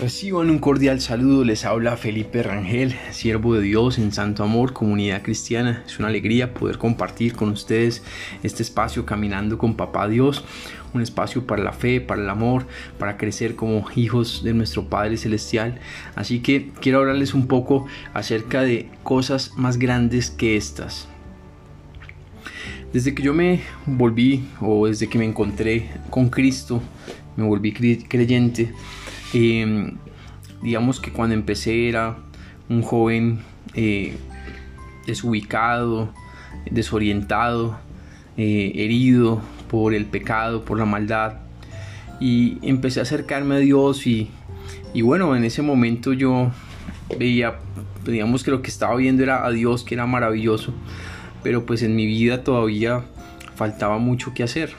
Reciban un cordial saludo, les habla Felipe Rangel, siervo de Dios en Santo Amor, comunidad cristiana. Es una alegría poder compartir con ustedes este espacio caminando con Papá Dios, un espacio para la fe, para el amor, para crecer como hijos de nuestro Padre Celestial. Así que quiero hablarles un poco acerca de cosas más grandes que estas. Desde que yo me volví o desde que me encontré con Cristo, me volví creyente, Em, digamos que cuando empecé era un joven eh, desubicado, desorientado, eh, herido por el pecado, por la maldad. Y empecé a acercarme a Dios y, y bueno, en ese momento yo veía, digamos que lo que estaba viendo era a Dios, que era maravilloso, pero pues en mi vida todavía faltaba mucho que hacer.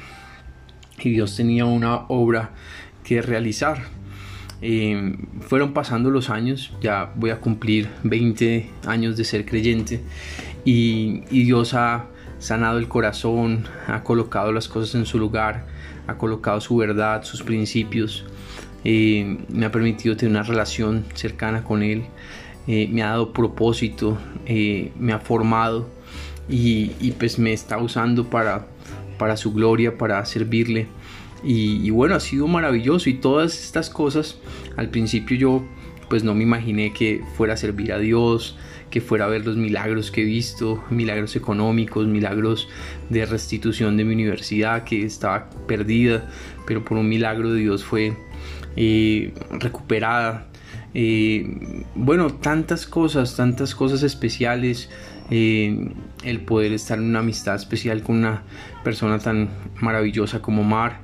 Y Dios tenía una obra que realizar. Eh, fueron pasando los años, ya voy a cumplir 20 años de ser creyente y, Dios ha sanado el corazón, ha colocado las cosas en su lugar, ha colocado su verdad, sus principios, eh, me ha permitido tener una relación cercana con Él, eh, me ha dado propósito, me ha formado y, y, pues me está usando para, para su gloria, para servirle. Y, bueno, ha sido maravilloso y todas estas cosas, al principio yo pues no me imaginé que fuera a servir a Dios, que fuera a ver los milagros que he visto, milagros económicos, milagros de restitución de mi universidad que estaba perdida, pero por un milagro de Dios fue eh, recuperada. Eh, bueno, tantas cosas, tantas cosas especiales, eh, el poder estar en una amistad especial con una persona tan maravillosa como Mar.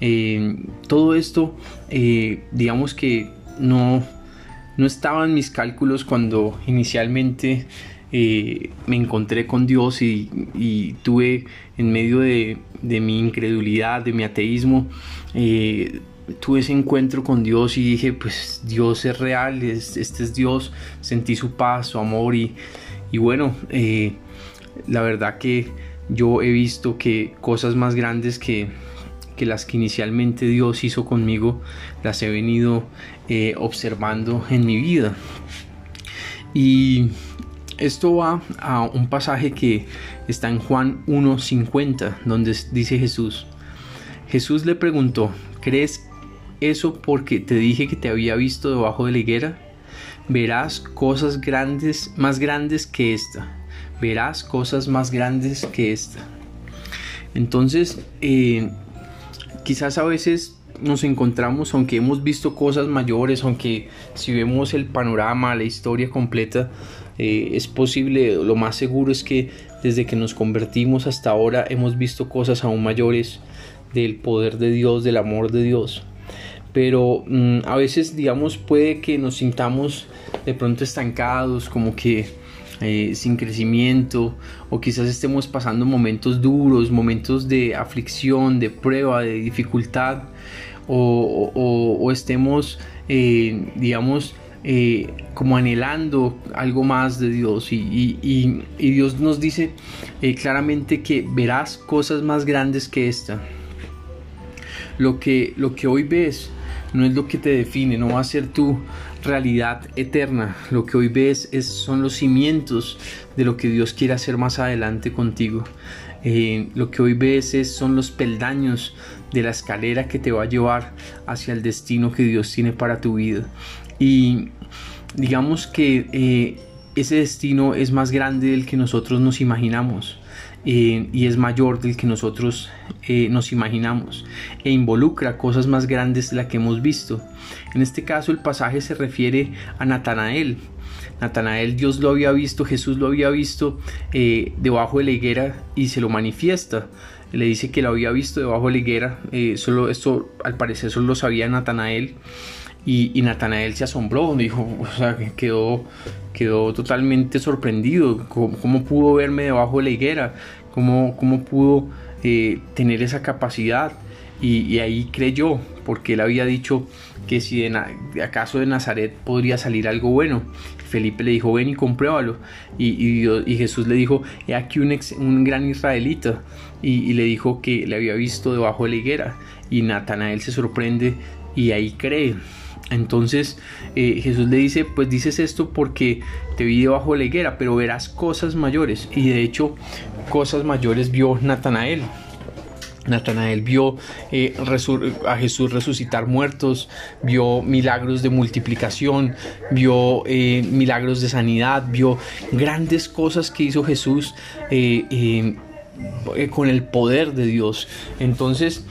Eh, todo esto, digamos que no, no estaba en mis cálculos cuando inicialmente me encontré con Dios y, tuve en medio de, mi incredulidad, de mi ateísmo, tuve ese encuentro con Dios y dije, pues Dios es real, este es Dios, sentí su paz, su amor y, y bueno, eh, la verdad que yo he visto que cosas más grandes que, las que inicialmente Dios hizo conmigo, las he venido eh, observando en mi vida. Y esto va a un pasaje que está en Juan 1.50, donde dice Jesús, Jesús le preguntó, ¿crees eso porque te dije que te había visto debajo de la higuera? verás cosas grandes, más grandes que esta. Verás cosas más grandes que esta. Entonces, eh, quizás a veces nos encontramos, aunque hemos visto cosas mayores, aunque si vemos el panorama, la historia completa, eh, es posible, lo más seguro es que desde que nos convertimos hasta ahora hemos visto cosas aún mayores del poder de Dios, del amor de Dios pero mm, a veces digamos puede que nos sintamos de pronto estancados como que eh, sin crecimiento o quizás estemos pasando momentos duros, momentos de aflicción, de prueba, de dificultad o, estemos eh, digamos eh, como anhelando algo más de Dios y, y Dios nos dice claramente que verás cosas más grandes que esta. Lo que, lo que hoy ves no es lo que te define, no va a ser tu realidad eterna. Lo que hoy ves es, son los cimientos de lo que Dios quiere hacer más adelante contigo. Eh, lo que hoy ves es, son los peldaños de la escalera que te va a llevar hacia el destino que Dios tiene para tu vida. Y digamos que eh, ese destino es más grande del que nosotros nos imaginamos. Eh, y es mayor del que nosotros eh, nos imaginamos e involucra cosas más grandes de las que hemos visto. En este caso el pasaje se refiere a Natanael. Natanael Dios lo había visto, Jesús lo había visto eh, debajo de la higuera y se lo manifiesta. Le dice que lo había visto debajo de la higuera. solo esto al parecer solo lo sabía Natanael. Y, Natanael se asombró, dijo, o sea, quedó, quedó totalmente sorprendido. ¿Cómo, pudo verme debajo de la higuera? ¿Cómo, cómo pudo eh, tener esa capacidad? Y, ahí creyó, porque él había dicho que si de, acaso de Nazaret podría salir algo bueno. Felipe le dijo, ven y compruébalo. Y, y, Jesús le dijo, he aquí un, un gran israelita. Y, le dijo que le había visto debajo de la higuera. Y Natanael se sorprende y ahí cree. Entonces eh, Jesús le dice, pues dices esto porque te vi debajo de la higuera, pero verás cosas mayores. Y de hecho, cosas mayores vio Natanael. Natanael vio eh, a Jesús resucitar muertos, vio milagros de multiplicación, vio eh, milagros de sanidad, vio grandes cosas que hizo Jesús con el poder de Dios. Entonces,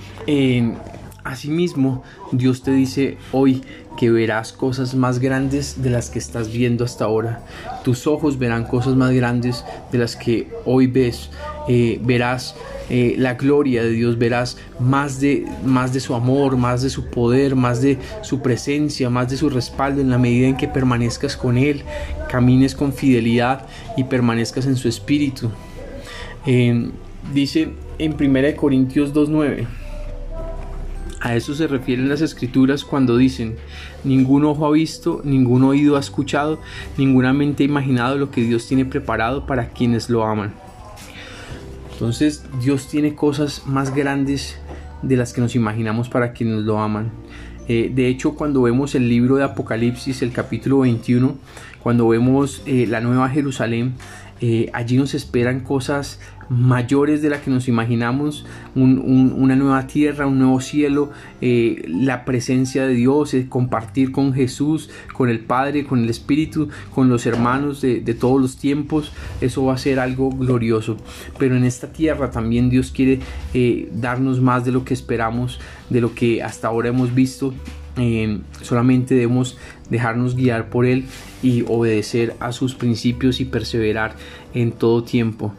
Asimismo, Dios te dice hoy que verás cosas más grandes de las que estás viendo hasta ahora. Tus ojos verán cosas más grandes de las que hoy ves. Eh, verás eh, la gloria de Dios, verás más de, más de su amor, más de su poder, más de su presencia, más de su respaldo en la medida en que permanezcas con Él, camines con fidelidad y permanezcas en su espíritu. Eh, dice en 1 Corintios 2.9 a eso se refieren las escrituras cuando dicen, ningún ojo ha visto, ningún oído ha escuchado, ninguna mente ha imaginado lo que Dios tiene preparado para quienes lo aman. Entonces Dios tiene cosas más grandes de las que nos imaginamos para quienes lo aman. Eh, de hecho, cuando vemos el libro de Apocalipsis, el capítulo 21, cuando vemos eh, la nueva Jerusalén, eh, allí nos esperan cosas mayores de las que nos imaginamos, una nueva tierra, un nuevo cielo, eh, la presencia de Dios, compartir con Jesús, con el Padre, con el Espíritu, con los hermanos de, todos los tiempos, eso va a ser algo glorioso. Pero en esta tierra también Dios quiere eh, darnos más de lo que esperamos, de lo que hasta ahora hemos visto eh, solamente debemos dejarnos guiar por Él y obedecer a sus principios y perseverar en todo tiempo.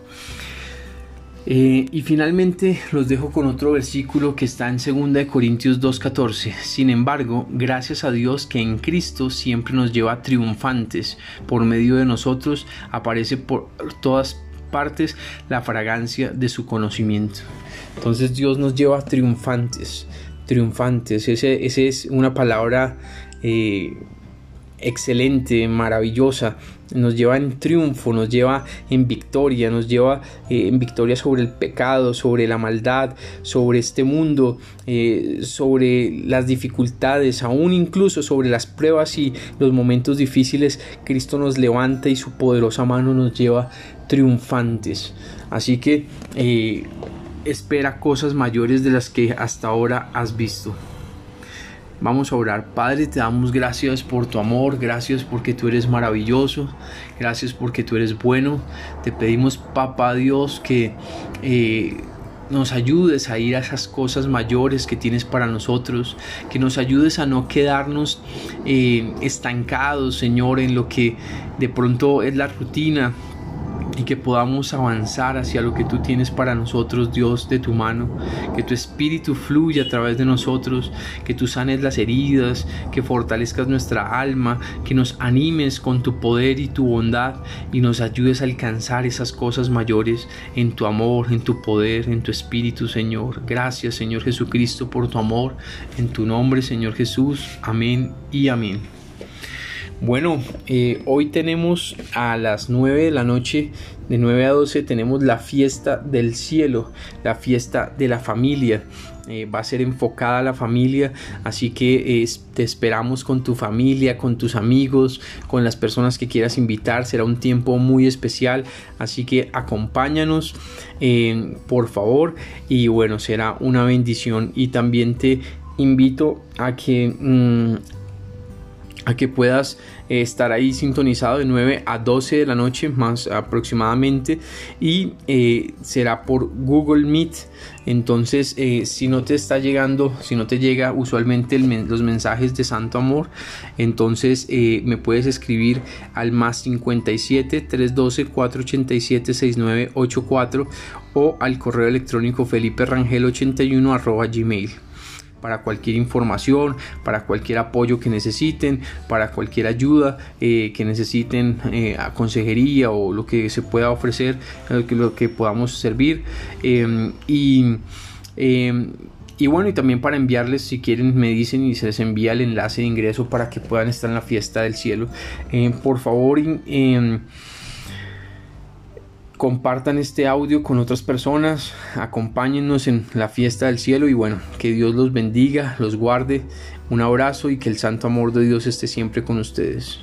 Eh, y finalmente los dejo con otro versículo que está en 2 Corintios 2.14. Sin embargo, gracias a Dios que en Cristo siempre nos lleva triunfantes. Por medio de nosotros aparece por todas partes la fragancia de su conocimiento. Entonces Dios nos lleva triunfantes, triunfantes. Ese, es una palabra eh, excelente, maravillosa, nos lleva en triunfo, nos lleva en victoria, nos lleva eh, en victoria sobre el pecado, sobre la maldad, sobre este mundo, eh, sobre las dificultades, aún incluso sobre las pruebas y los momentos difíciles, Cristo nos levanta y su poderosa mano nos lleva triunfantes. Así que eh, espera cosas mayores de las que hasta ahora has visto. Vamos a orar. Padre, te damos gracias por tu amor, gracias porque tú eres maravilloso, gracias porque tú eres bueno. Te pedimos, Papá Dios, que eh, nos ayudes a ir a esas cosas mayores que tienes para nosotros, que nos ayudes a no quedarnos eh, estancados, Señor, en lo que de pronto es la rutina, y que podamos avanzar hacia lo que tú tienes para nosotros, Dios, de tu mano, que tu espíritu fluya a través de nosotros, que tú sanes las heridas, que fortalezcas nuestra alma, que nos animes con tu poder y tu bondad y nos ayudes a alcanzar esas cosas mayores en tu amor, en tu poder, en tu espíritu, Señor. Gracias, Señor Jesucristo, por tu amor, en tu nombre, Señor Jesús. Amén y amén. Bueno, eh, hoy tenemos a las 9 de la noche, de 9 a 12, tenemos la fiesta del cielo, la fiesta de la familia. Eh, va a ser enfocada a la familia, así que te esperamos con tu familia, con tus amigos, con las personas que quieras invitar. Será un tiempo muy especial, así que acompáñanos eh, por favor y bueno, será una bendición y también te invito a que... Mm, que puedas eh, estar ahí sintonizado de 9 a 12 de la noche más aproximadamente y eh, será por Google Meet. Entonces eh, si no te está llegando si no te llega usualmente los mensajes de Santo Amor entonces me puedes escribir al más 57 312 487 6984 o al correo electrónico felipe rangel 81 arroba gmail para cualquier información, para cualquier apoyo que necesiten, para cualquier ayuda eh, que necesiten eh, a consejería o lo que se pueda ofrecer, lo que, lo que podamos servir. Em, y, em, y bueno, y también para enviarles, si quieren, me dicen y se les envía el enlace de ingreso para que puedan estar en la fiesta del cielo. Em, por favor, compartan este audio con otras personas, acompáñennos en la fiesta del cielo y bueno, que Dios los bendiga, los guarde. Un abrazo y que el santo amor de Dios esté siempre con ustedes.